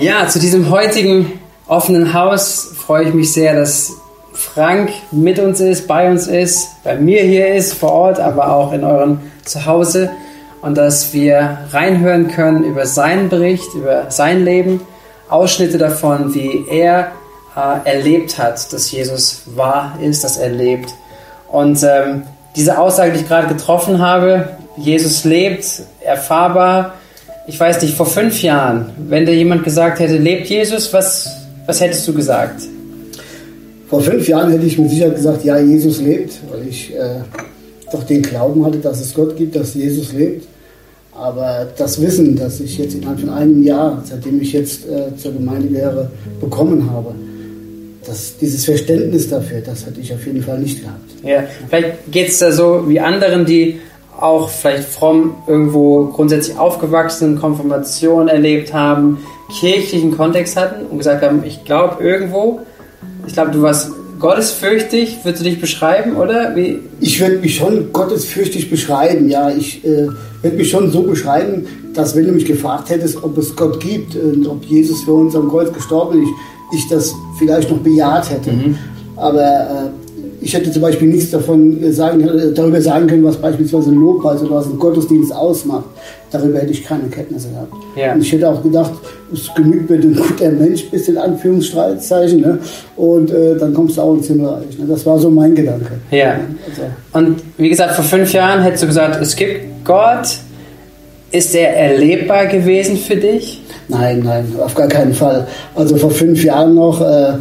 Ja, zu diesem heutigen offenen Haus freue ich mich sehr, dass Frank mit uns ist, bei uns ist, bei mir hier ist, vor Ort, aber auch in eurem Zuhause und dass wir reinhören können über seinen Bericht, über sein Leben, Ausschnitte davon, wie er äh, erlebt hat, dass Jesus wahr ist, dass er lebt. Und ähm, diese Aussage, die ich gerade getroffen habe, Jesus lebt, erfahrbar. Ich weiß nicht, vor fünf Jahren, wenn dir jemand gesagt hätte, lebt Jesus, was, was hättest du gesagt? Vor fünf Jahren hätte ich mit Sicherheit gesagt, ja, Jesus lebt, weil ich äh, doch den Glauben hatte, dass es Gott gibt, dass Jesus lebt. Aber das Wissen, das ich jetzt innerhalb von einem Jahr, seitdem ich jetzt äh, zur Gemeindelehre bekommen habe, das, dieses Verständnis dafür, das hatte ich auf jeden Fall nicht gehabt. Ja, vielleicht geht es da so wie anderen, die auch vielleicht fromm irgendwo grundsätzlich aufgewachsen, Konfirmation erlebt haben, kirchlichen Kontext hatten und gesagt haben, ich glaube irgendwo, ich glaube, du warst gottesfürchtig, würdest du dich beschreiben, oder? Wie? Ich würde mich schon gottesfürchtig beschreiben, ja. Ich äh, würde mich schon so beschreiben, dass wenn du mich gefragt hättest, ob es Gott gibt und ob Jesus für uns am Kreuz gestorben ist, ich, das vielleicht noch bejaht hätte. Mhm. Aber äh, ich hätte zum Beispiel nichts davon äh, sagen, äh, darüber sagen können, was beispielsweise ein Lobpreis oder was ein Gottesdienst ausmacht. Darüber hätte ich keine Kenntnisse gehabt. Ja. Und ich hätte auch gedacht, es genügt, wenn du ein guter Mensch bist, in Anführungszeichen, ne? und äh, dann kommst du auch ins Himmelreich. Ne? Das war so mein Gedanke. Ja. Also. Und wie gesagt, vor fünf Jahren hättest du gesagt, es gibt Gott. Ist er erlebbar gewesen für dich? Nein, nein, auf gar keinen Fall. Also vor fünf Jahren noch. Äh,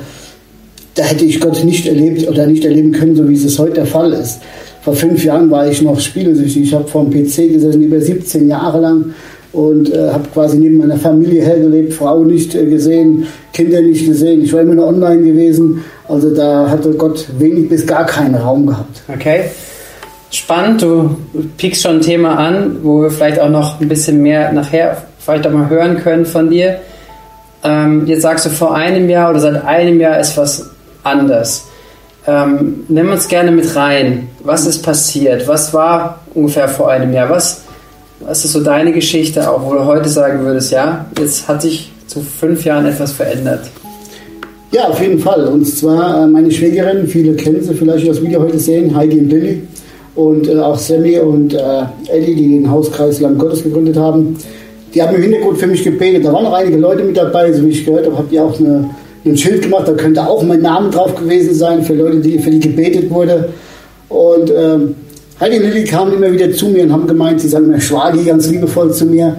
da hätte ich Gott nicht erlebt oder nicht erleben können, so wie es heute der Fall ist. Vor fünf Jahren war ich noch spielsüchtig. Ich habe vor dem PC gesessen, über 17 Jahre lang und äh, habe quasi neben meiner Familie hergelebt, Frau nicht äh, gesehen, Kinder nicht gesehen. Ich war immer nur online gewesen. Also da hatte Gott wenig bis gar keinen Raum gehabt. Okay. Spannend, du piekst schon ein Thema an, wo wir vielleicht auch noch ein bisschen mehr nachher vielleicht auch mal hören können von dir. Ähm, jetzt sagst du, vor einem Jahr oder seit einem Jahr ist was anders. Ähm, nimm uns gerne mit rein. Was ist passiert? Was war ungefähr vor einem Jahr? Was, was ist so deine Geschichte, auch wo du heute sagen würdest, ja, jetzt hat sich zu fünf Jahren etwas verändert? Ja, auf jeden Fall. Und zwar äh, meine Schwägerin, viele kennen sie vielleicht das Video heute sehen, Heidi und Lilly. Und äh, auch Sammy und äh, Eddie, die den Hauskreis Land Gottes gegründet haben. Die haben im Hintergrund für mich gebetet. Da waren noch einige Leute mit dabei, so wie ich gehört habe, habt ihr auch eine ein Schild gemacht, da könnte auch mein Name drauf gewesen sein für Leute, die für die gebetet wurde. Und ähm, Heidi und Lilly kamen immer wieder zu mir und haben gemeint, sie sagen mir Schwagi ganz liebevoll zu mir.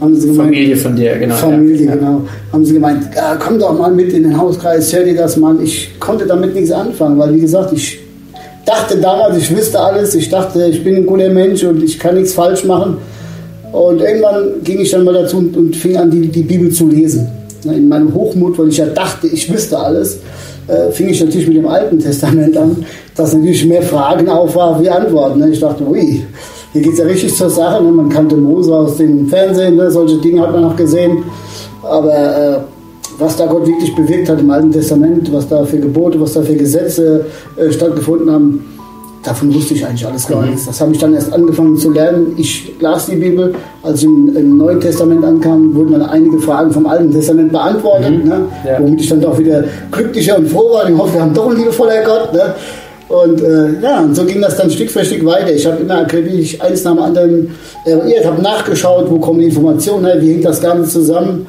Haben sie gemeint, Familie von dir, genau. Familie, ja. genau. Haben sie gemeint, ja, komm doch mal mit in den Hauskreis, hör dir das mal. Ich konnte damit nichts anfangen, weil wie gesagt, ich dachte damals, ich wüsste alles, ich dachte, ich bin ein guter Mensch und ich kann nichts falsch machen. Und irgendwann ging ich dann mal dazu und, und fing an, die, die Bibel zu lesen. Ne, in meinem Hochmut, weil ich ja dachte, ich wüsste alles, äh, fing ich natürlich mit dem Alten Testament an, dass natürlich mehr Fragen auf war wie Antworten. Ne? Ich dachte, ui, hier geht es ja richtig zur Sache. Ne? Man kannte Mose aus dem Fernsehen, solche Dinge hat man noch gesehen. Aber äh, was da Gott wirklich bewirkt hat im Alten Testament, was da für Gebote, was da für Gesetze äh, stattgefunden haben, davon wusste ich eigentlich alles gar mhm. nichts. Das habe ich dann erst angefangen zu lernen. Ich las die Bibel, als ich im, im Neuen Testament ankam, wurden dann einige Fragen vom Alten Testament beantwortet, mhm. ne? ja. womit ich dann doch wieder glücklicher und froh war. Ich hoffe, wir haben doch einen liebevoller Gott. Ne? Und äh, ja, und so ging das dann Stück für Stück weiter. Ich habe immer akribisch eins nach dem anderen eruiert, habe nachgeschaut, wo kommen die Informationen her, wie hängt das Ganze zusammen.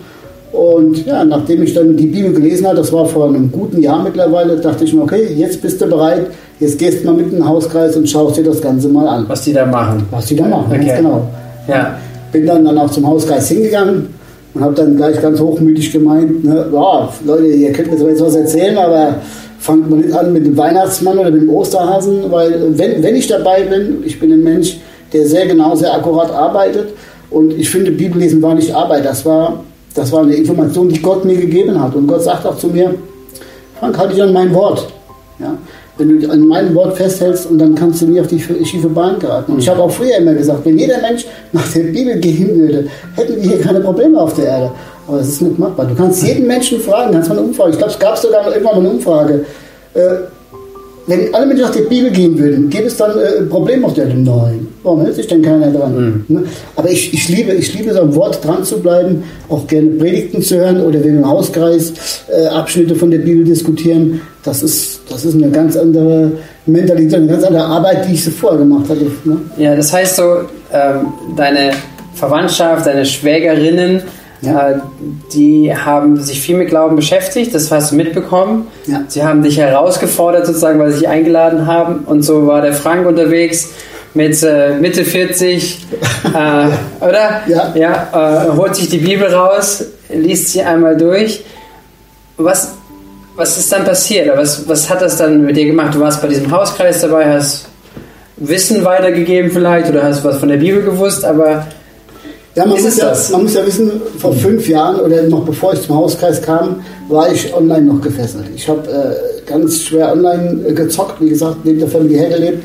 Und ja, nachdem ich dann die Bibel gelesen habe, das war vor einem guten Jahr mittlerweile, dachte ich mir, okay, jetzt bist du bereit, Jetzt gehst du mal mit in den Hauskreis und schaust dir das Ganze mal an. Was die da machen. Was die da machen, okay. ganz genau. Ja. Bin dann, dann auch zum Hauskreis hingegangen und habe dann gleich ganz hochmütig gemeint, ne, ja, Leute, ihr könnt mir zwar jetzt was erzählen, aber fangt mal nicht an mit dem Weihnachtsmann oder mit dem Osterhasen, weil wenn, wenn ich dabei bin, ich bin ein Mensch, der sehr genau, sehr akkurat arbeitet und ich finde, Bibellesen war nicht Arbeit, das war, das war eine Information, die Gott mir gegeben hat und Gott sagt auch zu mir, Frank, halte dich an mein Wort. Ja? Wenn du an meinem Wort festhältst und dann kannst du nie auf die schiefe Bahn geraten. Und ich habe auch früher immer gesagt, wenn jeder Mensch nach der Bibel gehen würde, hätten wir hier keine Probleme auf der Erde. Aber das ist nicht machbar. Du kannst jeden Menschen fragen, kannst mal eine Umfrage. Ich glaube, es gab sogar noch irgendwann mal eine Umfrage. Äh, wenn alle Menschen nach der Bibel gehen würden, gäbe es dann äh, ein Problem auf der Erde? Nein. Warum hält sich denn keiner dran? Mhm. Ne? Aber ich, ich, liebe, ich liebe so am Wort dran zu bleiben, auch gerne Predigten zu hören oder wenn wir im Hauskreis äh, Abschnitte von der Bibel diskutieren. Das ist, das ist eine ganz andere Mentalität, eine ganz andere Arbeit, die ich so vorher gemacht hatte. Ne? Ja, das heißt so, ähm, deine Verwandtschaft, deine Schwägerinnen, ja. Äh, die haben sich viel mit Glauben beschäftigt, das hast du mitbekommen. Ja. Sie haben dich herausgefordert, sozusagen, weil sie dich eingeladen haben. Und so war der Frank unterwegs mit äh, Mitte 40, äh, oder? Ja. ja äh, holt sich die Bibel raus, liest sie einmal durch. Was, was ist dann passiert? Was, was hat das dann mit dir gemacht? Du warst bei diesem Hauskreis dabei, hast Wissen weitergegeben vielleicht oder hast was von der Bibel gewusst, aber ja, man, muss ja, man muss ja wissen, vor fünf Jahren oder noch bevor ich zum Hauskreis kam, war ich online noch gefesselt. Ich habe äh, ganz schwer online äh, gezockt, wie gesagt, neben der Familie hergelebt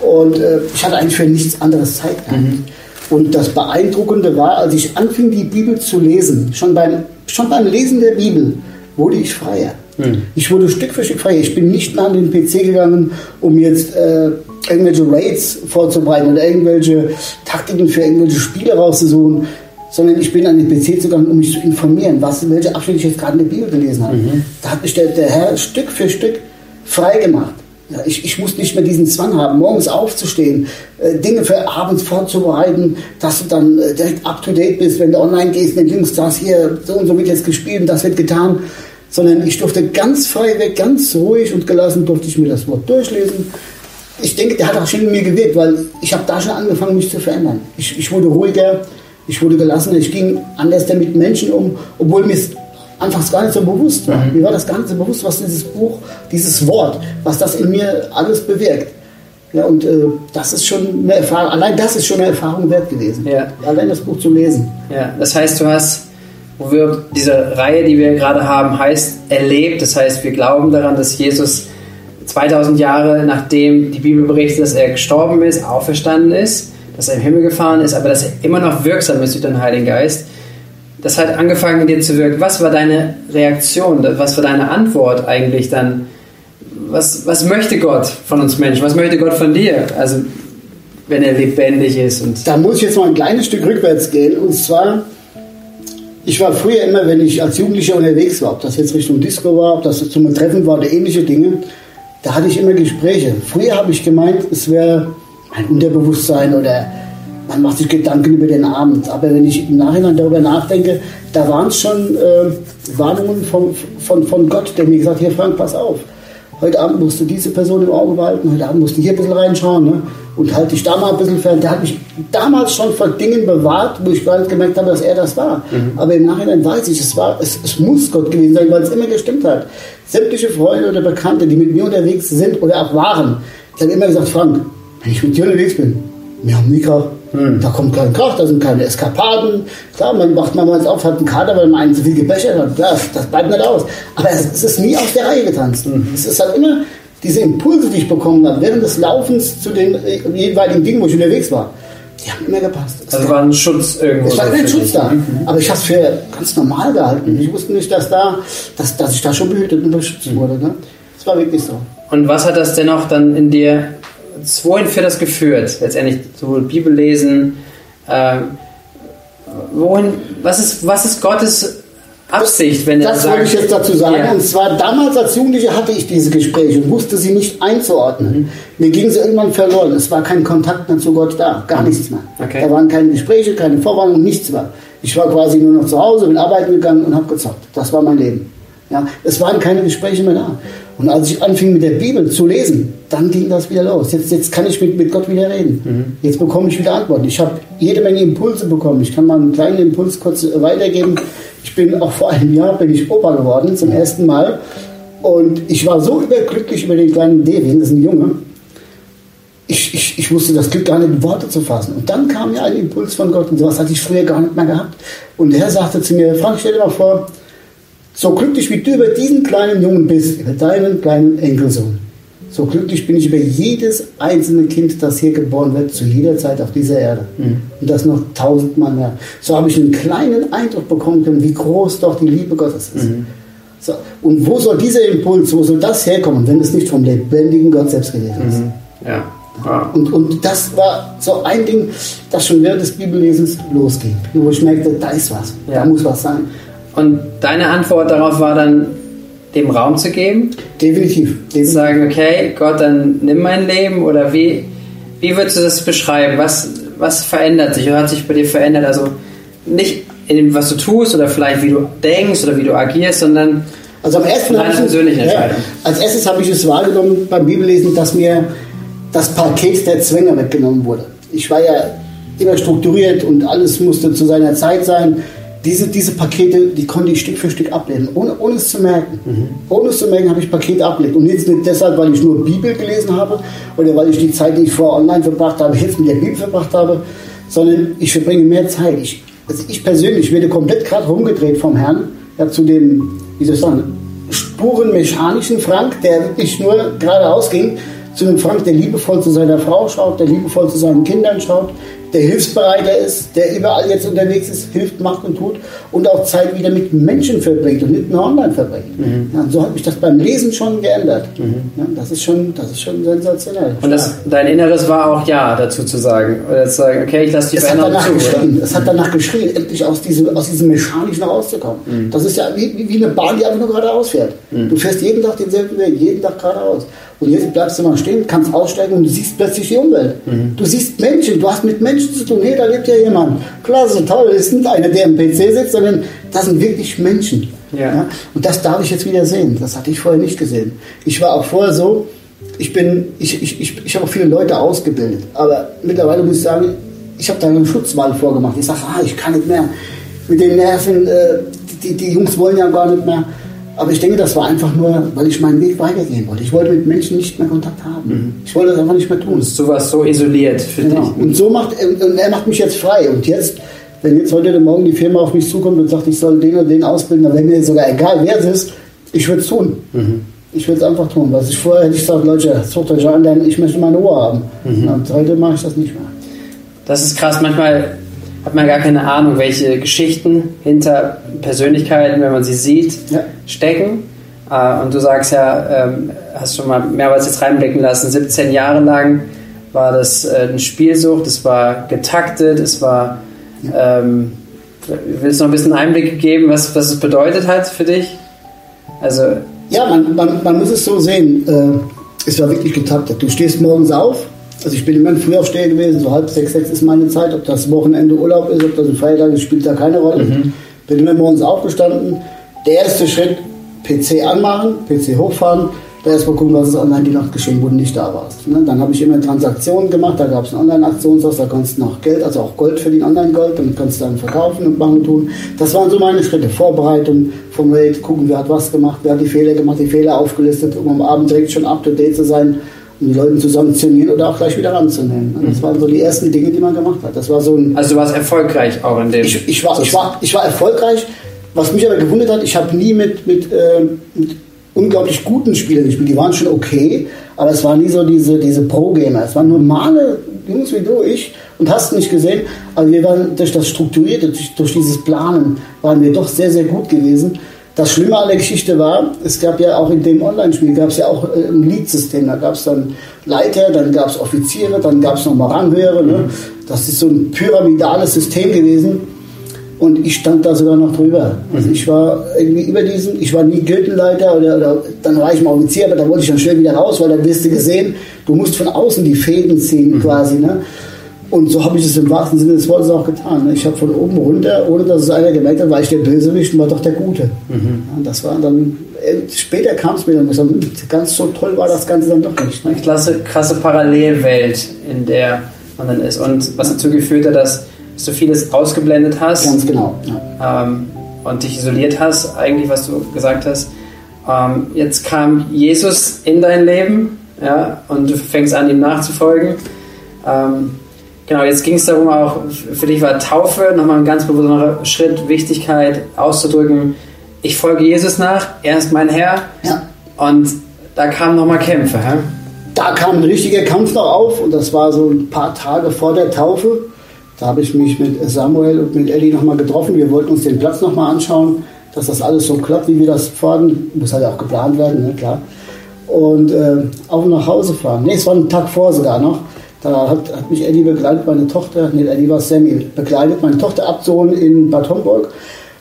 und äh, ich hatte eigentlich für nichts anderes Zeit gehabt. Mhm. Und das Beeindruckende war, als ich anfing, die Bibel zu lesen, schon beim, schon beim Lesen der Bibel, wurde ich freier. Mhm. Ich wurde Stück für Stück freier. Ich bin nicht mehr an den PC gegangen, um jetzt äh, irgendwelche Raids vorzubereiten oder irgendwelche Taktiken für irgendwelche Spiele rauszusuchen, sondern ich bin an den PC gegangen, um mich zu informieren, was, welche Abschnitte ich jetzt gerade in der Bibel gelesen habe. Mhm. Da hat mich der, der Herr Stück für Stück frei gemacht. Ja, ich, ich muss nicht mehr diesen Zwang haben, morgens aufzustehen, äh, Dinge für abends vorzubereiten, dass du dann äh, direkt up to date bist, wenn du online gehst, den Links, das hier, so und so wird jetzt gespielt und das wird getan. Sondern ich durfte ganz frei weg, ganz ruhig und gelassen, durfte ich mir das Wort durchlesen. Ich denke, der hat auch schon in mir gewirkt, weil ich habe da schon angefangen, mich zu verändern. Ich, ich wurde ruhiger, ich wurde gelassener, ich ging anders mit Menschen um, obwohl mir anfangs gar nicht so bewusst war. Mhm. Mir war das gar nicht so bewusst, was dieses Buch, dieses Wort, was das in mir alles bewirkt. Ja, und äh, das ist schon eine Erfahrung, allein das ist schon eine Erfahrung wert gewesen. Ja. Allein das Buch zu lesen. Ja, das heißt, du hast, wo wir diese Reihe, die wir gerade haben, heißt erlebt. Das heißt, wir glauben daran, dass Jesus 2000 Jahre nachdem die Bibel berichtet, dass er gestorben ist, auferstanden ist, dass er im Himmel gefahren ist, aber dass er immer noch wirksam ist durch den Heiligen Geist das hat angefangen in dir zu wirken. Was war deine Reaktion? Was war deine Antwort eigentlich dann? Was, was möchte Gott von uns Menschen? Was möchte Gott von dir? Also, wenn er lebendig ist. Und da muss ich jetzt mal ein kleines Stück rückwärts gehen. Und zwar, ich war früher immer, wenn ich als Jugendlicher unterwegs war, ob das jetzt Richtung Disco war, ob das zum Treffen war oder ähnliche Dinge, da hatte ich immer Gespräche. Früher habe ich gemeint, es wäre ein Unterbewusstsein oder man macht sich Gedanken über den Abend. Aber wenn ich im Nachhinein darüber nachdenke, da waren es schon äh, Warnungen von, von, von Gott, der mir gesagt hat, hier Frank, pass auf. Heute Abend musst du diese Person im Auge behalten, heute Abend musst du hier ein bisschen reinschauen ne? und halt dich da mal ein bisschen fern. Der hat mich damals schon vor Dingen bewahrt, wo ich gar nicht gemerkt habe, dass er das war. Mhm. Aber im Nachhinein weiß ich, es, war, es, es muss Gott gewesen sein, weil es immer gestimmt hat. Sämtliche Freunde oder Bekannte, die mit mir unterwegs sind oder auch waren, die haben immer gesagt, Frank, wenn ich mit dir unterwegs bin, wir haben nie Krach. Hm. Da kommt kein Krach, da sind keine Eskapaden. Klar, man macht mal auf, hat einen Kater, weil man einen zu viel gebechert hat. Klar, das bleibt nicht aus. Aber es, es ist nie aus der Reihe getanzt. Mhm. Es ist halt immer diese Impulse, die ich bekommen habe, während des Laufens zu den äh, jeweiligen Dingen, wo ich unterwegs war. Die haben immer gepasst. Es also war ein Schutz irgendwo. Es war kein Schutz da. Mhm. Aber ich habe es für ganz normal gehalten. Ich wusste nicht, dass, da, dass, dass ich da schon behütet und beschützt mhm. wurde. Ne? Das war wirklich so. Und was hat das denn auch dann in dir wohin führt das geführt? Letztendlich sowohl Bibel lesen, äh, wohin, was ist, was ist Gottes Absicht, wenn er Das sagt, wollte ich jetzt dazu sagen. Ja. Und zwar damals als Jugendlicher hatte ich diese Gespräche und wusste sie nicht einzuordnen. Mhm. Mir ging sie irgendwann verloren. Es war kein Kontakt mehr zu Gott da. Gar mhm. nichts mehr. Okay. Da waren keine Gespräche, keine Vorwarnungen, nichts mehr. Ich war quasi nur noch zu Hause, bin arbeiten gegangen und habe gezockt. Das war mein Leben. Ja, es waren keine Gespräche mehr da. Und als ich anfing mit der Bibel zu lesen, dann ging das wieder los. Jetzt, jetzt kann ich mit, mit Gott wieder reden. Mhm. Jetzt bekomme ich wieder Antworten. Ich habe jede Menge Impulse bekommen. Ich kann mal einen kleinen Impuls kurz weitergeben. Ich bin auch vor einem Jahr bin ich Opa geworden zum ersten Mal. Und ich war so überglücklich über den kleinen Devin, das ist ein Junge. Ich, ich, ich wusste das Glück gar nicht in Worte zu fassen. Und dann kam ja ein Impuls von Gott und sowas hatte ich früher gar nicht mehr gehabt. Und der Herr sagte zu mir, Frank, stell dir mal vor, so glücklich wie du über diesen kleinen Jungen bist, über deinen kleinen Enkelsohn, so glücklich bin ich über jedes einzelne Kind, das hier geboren wird, zu jeder Zeit auf dieser Erde. Mhm. Und das noch tausendmal mehr. So habe ich einen kleinen Eindruck bekommen können, wie groß doch die Liebe Gottes ist. Mhm. So. Und wo soll dieser Impuls, wo soll das herkommen, wenn es nicht vom lebendigen Gott selbst gewesen ist? Mhm. Ja. Ja. Und, und das war so ein Ding, das schon während des Bibellesens losging. Wo ich merkte, da ist was, ja. da muss was sein. Und deine Antwort darauf war dann, dem Raum zu geben? Definitiv. Definitiv. Sagen, okay, Gott, dann nimm mein Leben oder wie, wie würdest du das beschreiben? Was, was verändert sich oder hat sich bei dir verändert? Also nicht in dem, was du tust oder vielleicht wie du denkst oder wie du agierst, sondern also am ersten deine persönliche Entscheidung. Ja, als erstes habe ich es wahrgenommen beim Bibellesen, dass mir das Paket der Zwänge weggenommen wurde. Ich war ja immer strukturiert und alles musste zu seiner Zeit sein diese, diese Pakete, die konnte ich Stück für Stück ablehnen, ohne, ohne es zu merken. Mhm. Ohne es zu merken, habe ich Pakete abgelehnt. Und jetzt nicht deshalb, weil ich nur Bibel gelesen habe oder weil ich die Zeit, die ich vorher online verbracht habe, jetzt mit der Bibel verbracht habe, sondern ich verbringe mehr Zeit. Ich, also ich persönlich werde komplett gerade rumgedreht vom Herrn ja, zu dem, wie soll ich sagen, spurenmechanischen Frank, der wirklich nur geradeaus ging, zu einem Frank, der liebevoll zu seiner Frau schaut, der liebevoll zu seinen Kindern schaut, der hilfsbereiter ist, der überall jetzt unterwegs ist, hilft, macht und tut und auch Zeit wieder mit Menschen verbringt und nicht nur online verbringt. Mhm. Ja, so hat mich das beim Lesen schon geändert. Mhm. Ja, das, ist schon, das ist schon sensationell. Und das, dein Inneres war auch Ja dazu zu sagen. Oder zu sagen, okay, ich lasse die Veränderung zu. Geschrien. Es hat danach geschrien, endlich aus diesem, aus diesem Mechanischen rauszukommen. Mhm. Das ist ja wie, wie eine Bahn, die einfach nur geradeaus fährt. Mhm. Du fährst jeden Tag denselben Weg, jeden Tag geradeaus. Und jetzt bleibst du mal stehen, kannst aussteigen und du siehst plötzlich die Umwelt. Mhm. Du siehst Menschen, du hast mit Menschen zu tun. Hey, da lebt ja jemand. Klasse, toll, das ist nicht einer, der im PC sitzt, sondern das sind wirklich Menschen. Ja. ja. Und das darf ich jetzt wieder sehen. Das hatte ich vorher nicht gesehen. Ich war auch vorher so, ich bin, ich, ich, ich, ich habe auch viele Leute ausgebildet. Aber mittlerweile muss ich sagen, ich habe da einen Schutzwall vorgemacht. Ich sage, ah, ich kann nicht mehr. Mit den Nerven, äh, die, die Jungs wollen ja gar nicht mehr. Aber ich denke, das war einfach nur, weil ich meinen Weg weitergehen wollte. Ich wollte mit Menschen nicht mehr Kontakt haben. Mhm. Ich wollte das einfach nicht mehr tun. Du warst so isoliert für genau. dich. Und so macht und er macht mich jetzt frei. Und jetzt, wenn jetzt heute oder morgen die Firma auf mich zukommt und sagt, ich soll den oder den ausbilden, dann wäre mir sogar egal, wer es ist, ich würde es tun. Mhm. Ich würde es einfach tun. Was ich vorher hätte ich gesagt, Leute, sucht euch an, denn ich möchte meine Ruhe haben. Mhm. Und heute mache ich das nicht mehr. Das ist krass. Manchmal hat man gar keine Ahnung, welche Geschichten hinter Persönlichkeiten, wenn man sie sieht, ja. stecken. Äh, und du sagst ja, ähm, hast schon mal mehrmals jetzt reinblicken lassen, 17 Jahre lang war das äh, eine Spielsucht, es war getaktet, es war. Ähm, willst du noch ein bisschen Einblick geben, was, was es bedeutet hat für dich? Also. Ja, man, man, man muss es so sehen. Äh, es war wirklich getaktet. Du stehst morgens auf, also ich bin immer ein Frühaufsteher gewesen, so halb sechs, sechs ist meine Zeit. Ob das Wochenende Urlaub ist, ob das ein Feiertag ist, spielt da keine Rolle. Mhm. Bin immer morgens aufgestanden. Der erste Schritt, PC anmachen, PC hochfahren, da erstmal gucken, was ist online die Nacht geschehen, wo du nicht da warst. Ne? Dann habe ich immer Transaktionen gemacht, da gab es ein Online-Aktionshaus, da konntest du noch Geld, also auch Gold für den Online-Gold, damit kannst du dann verkaufen und machen tun. Das waren so meine Schritte. Vorbereitung vom Raid, gucken, wer hat was gemacht, wer hat die Fehler gemacht, die Fehler aufgelistet, um am Abend direkt schon up-to-date zu sein um die Leute zu sanktionieren oder auch gleich wieder ranzunehmen. Das waren so die ersten Dinge, die man gemacht hat. Das war so ein, also du warst erfolgreich auch in dem. Ich, ich, war, ich, war, ich war erfolgreich. Was mich aber gewundert hat, ich habe nie mit, mit, äh, mit unglaublich guten Spielern gespielt. Die waren schon okay, aber es waren nie so diese, diese Pro-Gamer. Es waren normale Jungs wie du, ich und hast nicht gesehen. Aber wir waren durch das Strukturierte, durch, durch dieses Planen, waren wir doch sehr, sehr gut gewesen. Das Schlimme an der Geschichte war, es gab ja auch in dem Online-Spiel gab es ja auch äh, ein Lead-System. Da gab es dann Leiter, dann gab es Offiziere, dann gab es nochmal Ranghöhere. Ne? Das ist so ein pyramidales System gewesen. Und ich stand da sogar noch drüber. Also ich war irgendwie über diesen, ich war nie Gildenleiter oder, oder dann war ich mal Offizier, aber da wollte ich dann schnell wieder raus, weil dann wirst du gesehen, du musst von außen die Fäden ziehen mhm. quasi. Ne? Und so habe ich es im wahrsten Sinne des Wortes auch getan. Ich habe von oben runter, ohne dass es einer gemerkt hat, war ich der Bösewicht und war doch der Gute. Mhm. Und das war dann, äh, später kam es mir dann, gesagt, hm, ganz so toll war das Ganze dann doch nicht. Ne? Klasse, krasse Parallelwelt, in der man dann ist. Und was dazu geführt hat, dass du vieles ausgeblendet hast. Ganz genau. Ja. Ähm, und dich isoliert hast, eigentlich, was du gesagt hast. Ähm, jetzt kam Jesus in dein Leben ja, und du fängst an, ihm nachzufolgen. Ähm, Genau, jetzt ging es darum, auch für dich war Taufe nochmal ein ganz besonderer Schritt, Wichtigkeit auszudrücken. Ich folge Jesus nach, er ist mein Herr. Ja. Und da kamen nochmal Kämpfe. Hä? Da kam ein richtiger Kampf noch auf und das war so ein paar Tage vor der Taufe. Da habe ich mich mit Samuel und mit Ellie nochmal getroffen. Wir wollten uns den Platz nochmal anschauen, dass das alles so klappt, wie wir das fordern. Muss halt auch geplant werden, ne? klar. und äh, auch nach Hause fahren. Nee, es war ein Tag vor sogar noch. Da hat, hat mich Eddie begleitet, meine Tochter, nee, Eddie war Sammy, begleitet, meine Tochter abzuholen in Bad Homburg.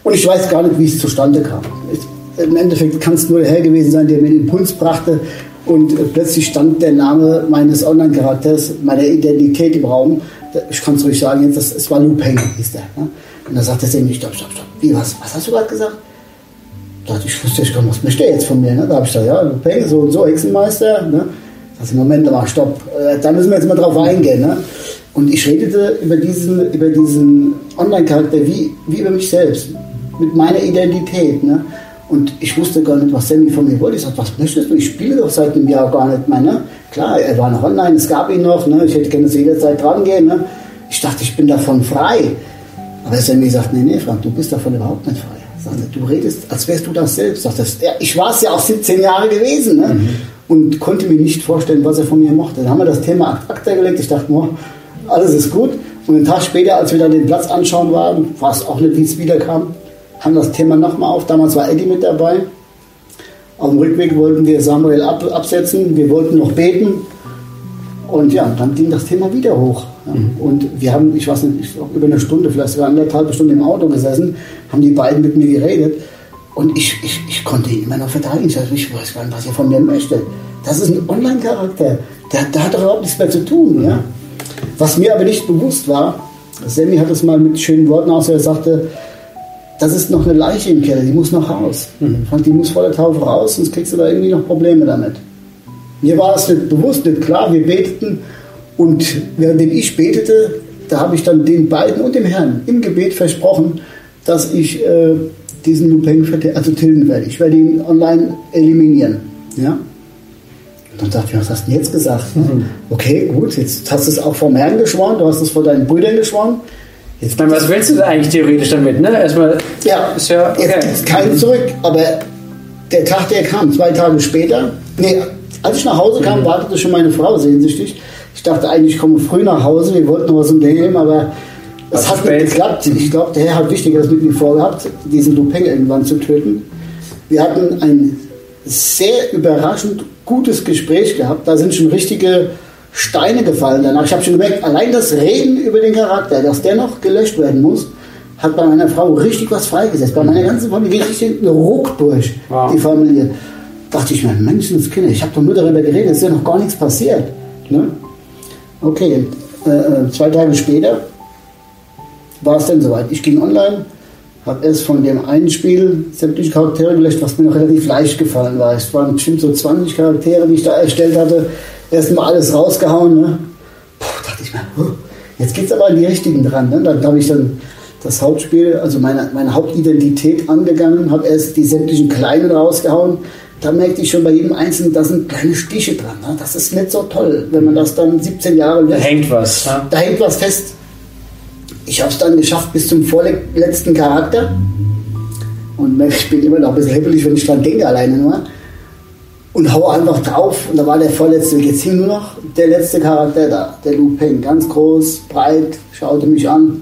Und ich weiß gar nicht, wie es zustande kam. Ich, Im Endeffekt kann es nur der Herr gewesen sein, der mir den Impuls brachte. Und äh, plötzlich stand der Name meines Online-Charakters, meiner Identität im Raum. Ich kann es ruhig sagen, jetzt, das, es war Peng, hieß der. Ne? Und da sagte Sammy, stopp, stopp, stopp. Wie, was, was hast du gerade gesagt? Da dachte ich, wusste ich, was möchte jetzt von mir? Ne? Da habe ich gesagt, ja, Peng, so und so, Hexenmeister. Ne? Also Moment mal, stopp, äh, da müssen wir jetzt mal drauf eingehen. Ne? Und ich redete über diesen, über diesen Online-Charakter wie, wie über mich selbst, mit meiner Identität. Ne? Und ich wusste gar nicht, was Sammy von mir wollte. Ich sagte, was möchtest du? Ich spiele doch seit einem Jahr gar nicht mehr. Ne? Klar, er war noch online, es gab ihn noch. Ne? Ich hätte gerne zu jeder Zeit dran gehen. Ne? Ich dachte, ich bin davon frei. Aber Sammy sagt, nee, nee, Frank, du bist davon überhaupt nicht frei. Sagte, du redest, als wärst du das selbst. Sagte, ja, ich war es ja auch 17 Jahre gewesen. Ne? Mhm und konnte mir nicht vorstellen, was er von mir mochte. Dann haben wir das Thema Akte gelegt. Ich dachte, oh, alles ist gut. Und einen Tag später, als wir dann den Platz anschauen waren, war es auch nicht, wie es wiederkam, haben das Thema nochmal auf. Damals war Eddie mit dabei. Auf dem Rückweg wollten wir Samuel ab, absetzen. Wir wollten noch beten. Und ja, dann ging das Thema wieder hoch. Mhm. Und wir haben, ich weiß nicht, über eine Stunde, vielleicht sogar anderthalb Stunden im Auto gesessen, haben die beiden mit mir geredet. Und ich, ich, ich konnte ihn immer noch verteidigen. Ich, dachte, ich weiß gar nicht, was er von mir möchte. Das ist ein Online-Charakter. Der, der, hat doch überhaupt nichts mehr zu tun. Ja? Was mir aber nicht bewusst war, Sammy hat es mal mit schönen Worten aus, er sagte, das ist noch eine Leiche im Keller, die muss noch raus. Mhm. Die muss vor der Taufe raus, sonst kriegst du da irgendwie noch Probleme damit. Mir war es nicht bewusst, nicht klar, wir beteten und währenddem ich betete, da habe ich dann den beiden und dem Herrn im Gebet versprochen, dass ich äh, diesen Lupeng also tilgen werde. Ich werde ihn online eliminieren. Ja? Und dann dachte ich, was hast du denn jetzt gesagt? Mhm. Okay, gut, jetzt hast du es auch vom Herrn geschworen, du hast es vor deinen Brüdern geschworen. Jetzt meine, was willst du eigentlich theoretisch damit? Ne? Erstmal ja, ist ja okay. jetzt ist kein zurück, aber der Tag, der kam, zwei Tage später, nee, als ich nach Hause kam, mhm. wartete schon meine Frau sehnsüchtig. Ich dachte eigentlich, ich komme früh nach Hause, wir wollten noch was unternehmen, aber es hat nicht geklappt. Ich glaube, der Herr hat Wichtigeres mit mir vorgehabt, diesen Lupeng irgendwann zu töten. Wir hatten ein sehr überraschend gutes Gespräch gehabt. Da sind schon richtige Steine gefallen danach. Ich habe schon gemerkt, allein das Reden über den Charakter, dass der noch gelöscht werden muss, hat bei meiner Frau richtig was freigesetzt. Bei meiner ganzen Familie geht richtig ein Ruck durch wow. die Familie. Dachte ich mir, Menschenskinder, ich habe doch nur darüber geredet, es ist ja noch gar nichts passiert. Ne? Okay, äh, äh zwei Tage später war es dann soweit. Ich ging online, habe erst von dem einen Spiel sämtliche Charaktere gelöscht, was mir noch relativ leicht gefallen war. Es waren bestimmt so 20 Charaktere, die ich da erstellt hatte. Erstmal alles rausgehauen. Ne? Puh, dachte ich mir, jetzt geht es aber an die richtigen dran. Ne? Dann habe ich dann das Hauptspiel, also meine, meine Hauptidentität angegangen, habe erst die sämtlichen Kleinen rausgehauen. Da merkte ich schon bei jedem Einzelnen, da sind kleine Stiche dran. Ne? Das ist nicht so toll, wenn man das dann 17 Jahre lässt. Da hängt was. Da hängt was fest ich habe es dann geschafft bis zum vorletzten Charakter. Und ich bin immer noch ein bisschen hippelig, wenn ich dran denke, alleine nur. Und hau einfach drauf. Und da war der vorletzte. Jetzt hing nur noch der letzte Charakter da. Der Lu Peng. Ganz groß, breit, schaute mich an.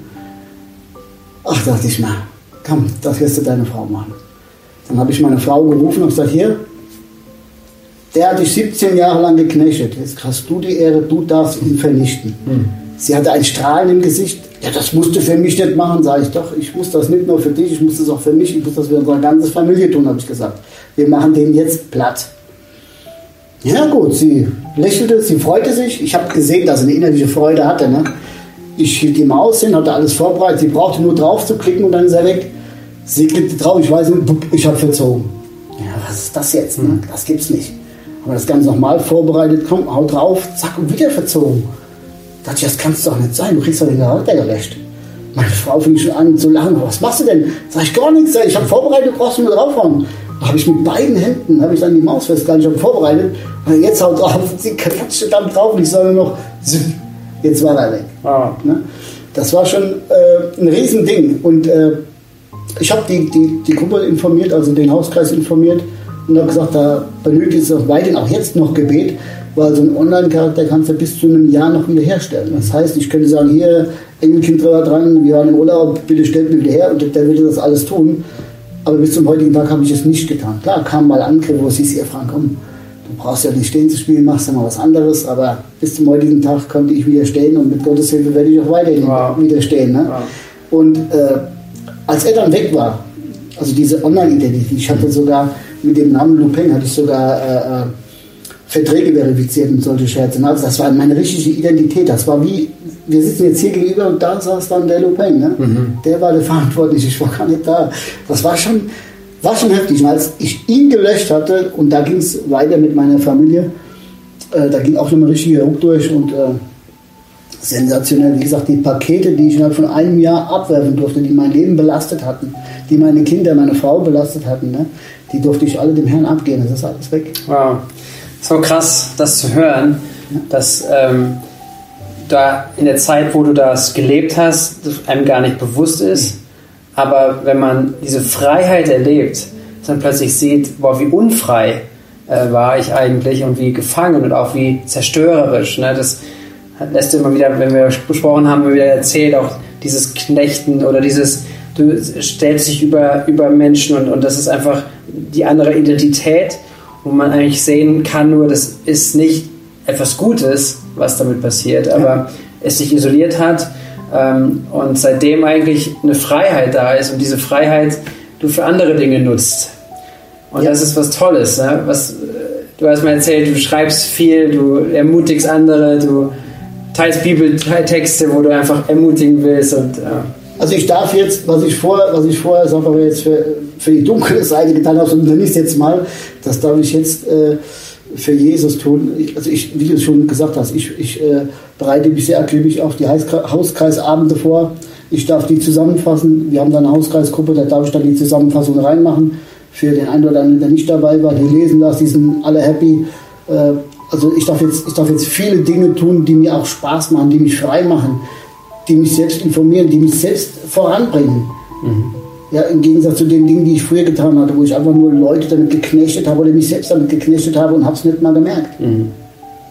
Ach, dachte ich mal, komm, das wirst du deine Frau machen. Dann habe ich meine Frau gerufen und gesagt, hier, der hat dich 17 Jahre lang geknechtet. Jetzt hast du die Ehre, du darfst ihn vernichten. Hm. Sie hatte ein Strahlen im Gesicht. Ja, das musst du für mich nicht machen, sage ich doch. Ich muss das nicht nur für dich, ich muss das auch für mich, ich muss das für unsere ganze Familie tun, habe ich gesagt. Wir machen den jetzt platt. Ja gut, sie lächelte, sie freute sich. Ich habe gesehen, dass sie eine innerliche Freude hatte. Ne? Ich hielt die Maus hin, hatte alles vorbereitet. Sie brauchte nur drauf zu klicken und dann ist er weg. Sie klickte drauf, ich weiß nicht, ich habe verzogen. Ja, was ist das jetzt? Ne? Das gibt's nicht. Aber das Ganze nochmal vorbereitet, komm, hau drauf, zack, und wieder verzogen. Dachte ich, das kann es doch nicht sein, du kriegst doch den Charakter gerecht. Meine Frau fing schon an zu lachen. Was machst du denn? Sag ich gar nichts. Ich habe vorbereitet, brauchst du nur draufhauen. Da habe ich mit beiden Händen habe ich dann die Maus festgehalten. Ich habe vorbereitet. Und jetzt haut drauf. Sie klatschte dann drauf und ich sage nur noch, jetzt war er weg. Ah. Ne? Das war schon äh, ein Riesending. Und äh, ich habe die, die, die Gruppe informiert, also den Hauskreis informiert und habe gesagt, da benötigt es auch weiterhin, auch jetzt noch Gebet, weil so ein Online-Charakter kannst du bis zu einem Jahr noch wieder herstellen. Das heißt, ich könnte sagen, hier, Engelkind war dran, wir waren im Urlaub, bitte stellt mir wieder her und der würde das alles tun. Aber bis zum heutigen Tag habe ich es nicht getan. Klar, kam mal Angriffe, wo es hieß, ihr Frank, komm, du brauchst ja nicht stehen zu spielen, machst ja mal was anderes, aber bis zum heutigen Tag konnte ich wieder stehen und mit Gottes Hilfe werde ich auch weiterhin wow. wieder stehen. Ne? Wow. Und äh, als er dann weg war, also diese Online-Identität, ich hatte sogar mit dem Namen Lupin, hatte ich sogar äh, äh Verträge verifiziert und solche Scherze. Also das war meine richtige Identität. Das war wie, wir sitzen jetzt hier gegenüber und da saß dann der Lupin. Ne? Mhm. Der war der Verantwortliche, ich war gar nicht da. Das war schon, war schon heftig. Und als ich ihn gelöscht hatte, und da ging es weiter mit meiner Familie, äh, da ging auch noch ein richtiger Ruck durch und äh, sensationell. Wie gesagt, die Pakete, die ich innerhalb von einem Jahr abwerfen durfte, die mein Leben belastet hatten, die meine Kinder, meine Frau belastet hatten, ne? die durfte ich alle dem Herrn abgeben. Das ist alles weg. Wow so krass, das zu hören, dass ähm, da in der Zeit, wo du das gelebt hast, einem gar nicht bewusst ist. Aber wenn man diese Freiheit erlebt, dann plötzlich sieht, boah, wie unfrei äh, war ich eigentlich und wie gefangen und auch wie zerstörerisch. Ne? Das lässt du immer wieder, wenn wir besprochen haben, immer wieder erzählt, auch dieses Knechten oder dieses, du stellst dich über, über Menschen und, und das ist einfach die andere Identität wo man eigentlich sehen kann, nur das ist nicht etwas Gutes, was damit passiert, aber ja. es sich isoliert hat ähm, und seitdem eigentlich eine Freiheit da ist und diese Freiheit du für andere Dinge nutzt. Und ja. das ist was Tolles. Ne? Was, du hast mir erzählt, du schreibst viel, du ermutigst andere, du teilst Bibeltexte, wo du einfach ermutigen willst und ja. Also ich darf jetzt, was ich vorher, was ich vorher sag mal jetzt für, für die dunkle Seite getan habe, so nenne ich jetzt mal, das darf ich jetzt äh, für Jesus tun. Ich, also ich, wie du es schon gesagt hast, ich, ich äh, bereite mich sehr akribisch auf die Hauskreisabende vor. Ich darf die zusammenfassen. Wir haben da eine Hauskreisgruppe, da darf ich dann die Zusammenfassung reinmachen. Für den einen oder anderen, der nicht dabei war, die lesen das, die sind alle happy. Äh, also ich darf, jetzt, ich darf jetzt viele Dinge tun, die mir auch Spaß machen, die mich frei machen die mich selbst informieren, die mich selbst voranbringen. Mhm. Ja, im Gegensatz zu den Dingen, die ich früher getan hatte, wo ich einfach nur Leute damit geknechtet habe oder mich selbst damit geknechtet habe und habe es nicht mal gemerkt. Mhm.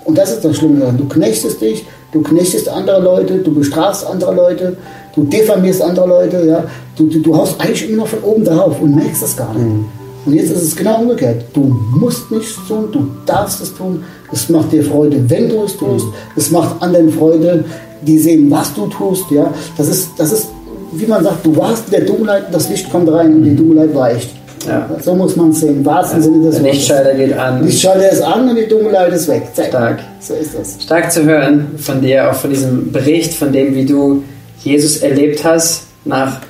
Und das ist das Schlimme. Du knechtest dich, du knechtest andere Leute, du bestrafst andere Leute, du diffamierst andere Leute, ja. Du, du, du haust eigentlich immer noch von oben drauf und merkst es gar nicht. Mhm. Und jetzt ist es genau umgekehrt. Du musst nichts tun, du darfst es tun. Es macht dir Freude, wenn du es tust. Mhm. Es macht anderen Freude, die sehen, was du tust. Ja? Das, ist, das ist, wie man sagt, du warst in der Dunkelheit, das Licht kommt rein und die Dunkelheit weicht. Ja. So muss man es sehen. Im wahrsten ja. Sinne des Der Lichtschalter geht an. Lichtschalter ist an und die Dunkelheit ist weg. Zack. Stark. So ist das. Stark zu hören von dir, auch von diesem Bericht, von dem, wie du Jesus erlebt hast, nach,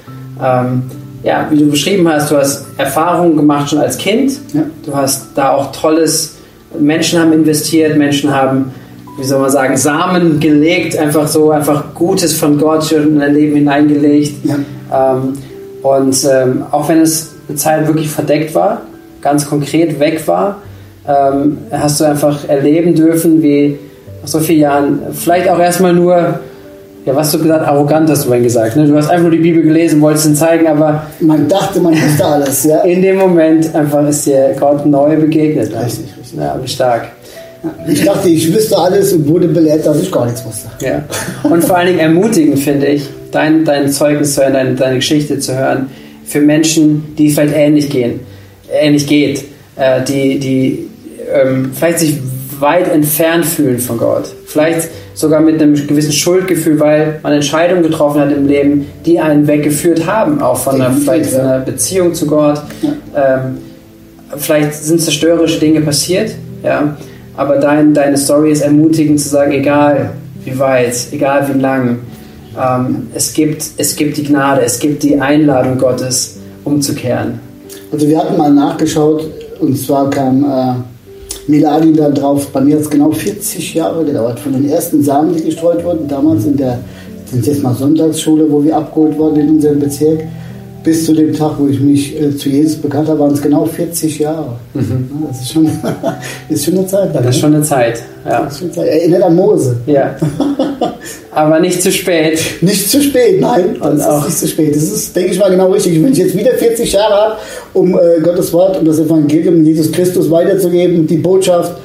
ähm, ja, wie du beschrieben hast, du hast Erfahrungen gemacht schon als Kind. Ja. Du hast da auch tolles, Menschen haben investiert, Menschen haben wie soll man sagen, Samen gelegt, einfach so, einfach Gutes von Gott in dein Leben hineingelegt. Ja. Ähm, und ähm, auch wenn es eine Zeit wirklich verdeckt war, ganz konkret weg war, ähm, hast du einfach erleben dürfen, wie nach so vielen Jahren, vielleicht auch erstmal nur, ja, was du gesagt, arrogant hast du vorhin gesagt, ne? du hast einfach nur die Bibel gelesen, wolltest ihn zeigen, aber man dachte, man wusste alles, ja. In dem Moment einfach ist dir Gott neu begegnet. Richtig, richtig. Ja, wie stark. Ich dachte, ich wüsste alles und wurde belehrt, dass ich gar nichts wusste. Ja. Und vor allen Dingen ermutigend finde ich, dein, dein Zeugnis zu hören, deine, deine Geschichte zu hören, für Menschen, die vielleicht ähnlich gehen, ähnlich geht, äh, die, die ähm, vielleicht sich weit entfernt fühlen von Gott. Vielleicht sogar mit einem gewissen Schuldgefühl, weil man Entscheidungen getroffen hat im Leben, die einen weggeführt haben, auch von einer, vielleicht von einer Beziehung zu Gott. Ja. Ähm, vielleicht sind zerstörerische Dinge passiert, ja, aber dein, deine Story ist ermutigend zu sagen, egal wie weit, egal wie lang, ähm, es, gibt, es gibt die Gnade, es gibt die Einladung Gottes, umzukehren. Also wir hatten mal nachgeschaut, und zwar kam äh, Miladi da drauf, bei mir hat es genau 40 Jahre gedauert, von den ersten Samen, die gestreut wurden, damals in der, sind jetzt mal Sonntagsschule, wo wir abgeholt wurden in unserem Bezirk, bis zu dem Tag, wo ich mich äh, zu Jesus bekannt habe, waren es genau 40 Jahre. Mhm. Das ist schon, ist schon eine Zeit. Das ist schon eine Zeit, ja. Erinnert an Mose. Ja. Aber nicht zu spät. Nicht zu spät, nein. Das Und ist auch. nicht zu spät. Das ist, denke ich mal, genau richtig. Wenn ich jetzt wieder 40 Jahre habe, um äh, Gottes Wort und das Evangelium Jesus Christus weiterzugeben, die Botschaft,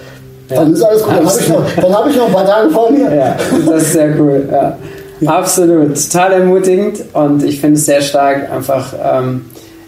ja. dann ist alles gut. Dann habe ich, noch, hab ich noch ein paar Tage vor mir. Ja, das ist sehr cool. Ja. Absolut, total ermutigend und ich finde es sehr stark, einfach ähm,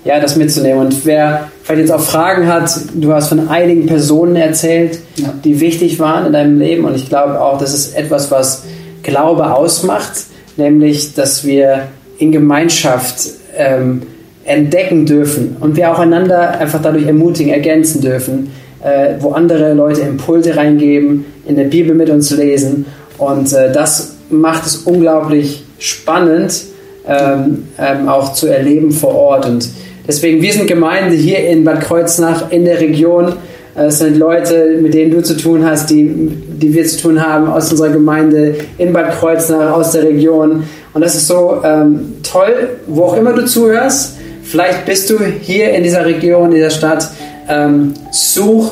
ja, das mitzunehmen. Und wer vielleicht jetzt auch Fragen hat, du hast von einigen Personen erzählt, ja. die wichtig waren in deinem Leben. Und ich glaube auch, das ist etwas, was Glaube ausmacht, nämlich, dass wir in Gemeinschaft ähm, entdecken dürfen und wir auch einander einfach dadurch ermutigen, ergänzen dürfen, äh, wo andere Leute Impulse reingeben, in der Bibel mit uns lesen. Und äh, das macht es unglaublich spannend, ähm, ähm, auch zu erleben vor Ort. Und deswegen, wir sind Gemeinde hier in Bad Kreuznach in der Region. Es sind Leute, mit denen du zu tun hast, die, die wir zu tun haben aus unserer Gemeinde in Bad Kreuznach, aus der Region. Und das ist so ähm, toll, wo auch immer du zuhörst. Vielleicht bist du hier in dieser Region, in dieser Stadt. Ähm, such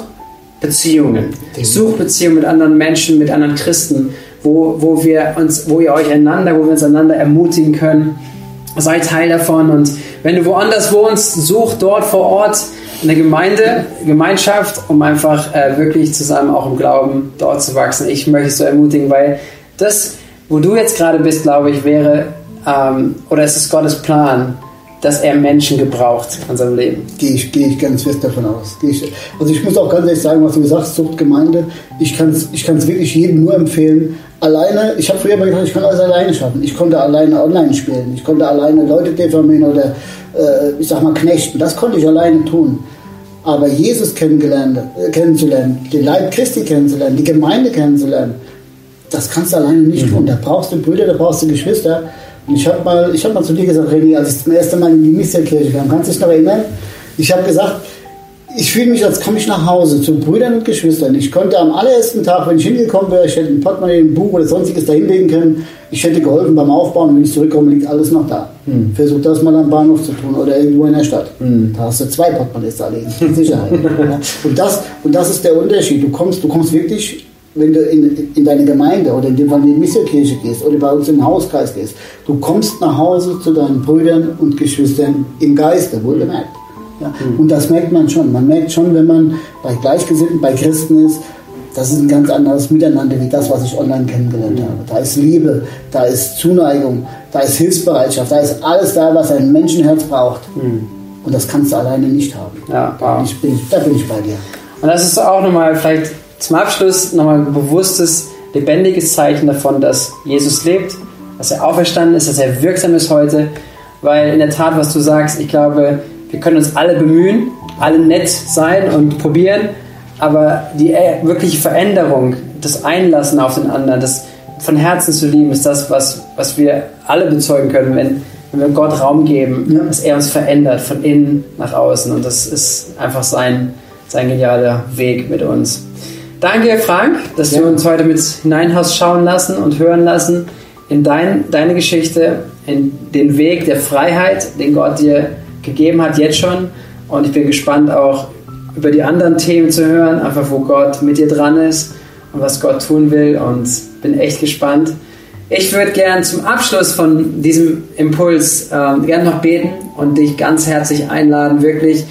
Beziehungen. Such Beziehungen mit anderen Menschen, mit anderen Christen, wo, wo wir uns, wo ihr euch einander, wo wir uns einander ermutigen können. Sei Teil davon und wenn du woanders wohnst, such dort vor Ort eine Gemeinde, Gemeinschaft, um einfach äh, wirklich zusammen auch im Glauben dort zu wachsen. Ich möchte dich so ermutigen, weil das, wo du jetzt gerade bist, glaube ich, wäre, ähm, oder es ist Gottes Plan, dass er Menschen gebraucht an seinem Leben. Gehe ich, gehe ich ganz fest davon aus. Ich, also ich muss auch ganz ehrlich sagen, was du gesagt hast, Suchtgemeinde, ich kann es ich wirklich jedem nur empfehlen. Alleine, ich habe früher mal gedacht, ich kann alles alleine schaffen. Ich konnte alleine online spielen. Ich konnte alleine Leute diffamieren oder, äh, ich sag mal, knechten. Das konnte ich alleine tun. Aber Jesus kennengelernt, äh, kennenzulernen, den Leib Christi kennenzulernen, die Gemeinde kennenzulernen, das kannst du alleine nicht mhm. tun. Da brauchst du Brüder, da brauchst du Geschwister. Ich habe mal, hab mal zu dir gesagt, René, als ich zum ersten Mal in die Missionkirche kam, kannst du dich noch erinnern? Ich habe gesagt, ich fühle mich, als komme ich nach Hause zu Brüdern und Geschwistern. Ich konnte am allerersten Tag, wenn ich hingekommen wäre, ich hätte ein Portemonnaie, ein Buch oder sonstiges da hinlegen können. Ich hätte geholfen beim Aufbauen und wenn ich zurückkomme, liegt alles noch da. Hm. Versuch das mal am Bahnhof zu tun oder irgendwo in der Stadt. Hm. Da hast du zwei Portemonnaies da liegen, mit Sicherheit. und, das, und das ist der Unterschied. Du kommst, du kommst wirklich wenn du in, in deine Gemeinde oder in dem Fall in die Missionkirche gehst oder bei uns im Hauskreis gehst, du kommst nach Hause zu deinen Brüdern und Geschwistern im Geiste, wohlgemerkt. Ja? Mhm. Und das merkt man schon. Man merkt schon, wenn man bei Gleichgesinnten, bei Christen ist, das ist ein ganz anderes Miteinander wie das, was ich online kennengelernt habe. Da ist Liebe, da ist Zuneigung, da ist Hilfsbereitschaft, da ist alles da, was ein Menschenherz braucht. Mhm. Und das kannst du alleine nicht haben. Ja, wow. da, bin ich, bin ich, da bin ich bei dir. Und das ist auch nochmal vielleicht zum Abschluss nochmal ein bewusstes, lebendiges Zeichen davon, dass Jesus lebt, dass er auferstanden ist, dass er wirksam ist heute. Weil in der Tat, was du sagst, ich glaube, wir können uns alle bemühen, alle nett sein und probieren, aber die äh, wirkliche Veränderung, das Einlassen auf den anderen, das von Herzen zu lieben, ist das, was, was wir alle bezeugen können, wenn, wenn wir Gott Raum geben, ja. dass er uns verändert, von innen nach außen. Und das ist einfach sein, sein genialer Weg mit uns. Danke, Frank, dass ja. du uns heute mit hinein hast schauen lassen und hören lassen in dein, deine Geschichte, in den Weg der Freiheit, den Gott dir gegeben hat, jetzt schon. Und ich bin gespannt auch über die anderen Themen zu hören, einfach wo Gott mit dir dran ist und was Gott tun will. Und bin echt gespannt. Ich würde gern zum Abschluss von diesem Impuls ähm, gern noch beten und dich ganz herzlich einladen, wirklich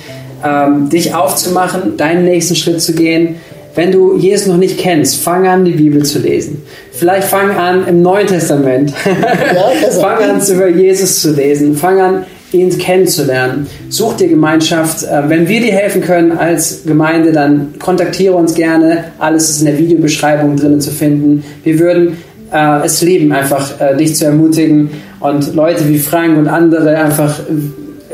ähm, dich aufzumachen, deinen nächsten Schritt zu gehen wenn du Jesus noch nicht kennst, fang an, die Bibel zu lesen. Vielleicht fang an im Neuen Testament. Ja, fang an, über Jesus zu lesen. Fang an, ihn kennenzulernen. Such dir Gemeinschaft. Äh, wenn wir dir helfen können als Gemeinde, dann kontaktiere uns gerne. Alles ist in der Videobeschreibung drin zu finden. Wir würden äh, es lieben, einfach äh, dich zu ermutigen und Leute wie Frank und andere einfach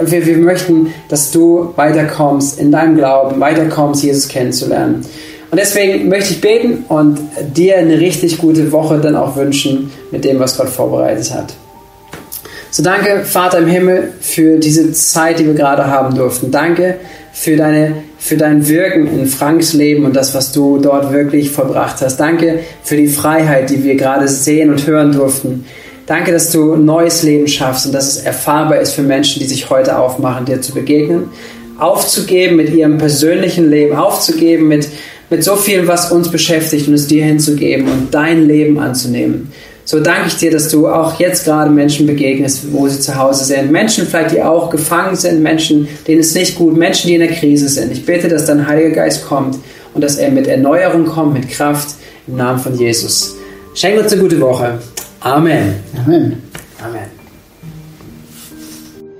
wir, wir möchten, dass du weiterkommst in deinem Glauben, weiterkommst, Jesus kennenzulernen. Und deswegen möchte ich beten und dir eine richtig gute Woche dann auch wünschen mit dem, was Gott vorbereitet hat. So danke, Vater im Himmel, für diese Zeit, die wir gerade haben durften. Danke für, deine, für dein Wirken in Franks Leben und das, was du dort wirklich vollbracht hast. Danke für die Freiheit, die wir gerade sehen und hören durften. Danke, dass du neues Leben schaffst und dass es erfahrbar ist für Menschen, die sich heute aufmachen, dir zu begegnen. Aufzugeben mit ihrem persönlichen Leben, aufzugeben mit mit so viel, was uns beschäftigt und es dir hinzugeben und dein Leben anzunehmen. So danke ich dir, dass du auch jetzt gerade Menschen begegnest, wo sie zu Hause sind. Menschen vielleicht, die auch gefangen sind, Menschen, denen es nicht gut, Menschen, die in der Krise sind. Ich bitte, dass dein Heiliger Geist kommt und dass er mit Erneuerung kommt, mit Kraft im Namen von Jesus. Schenk uns eine gute Woche. Amen. Amen.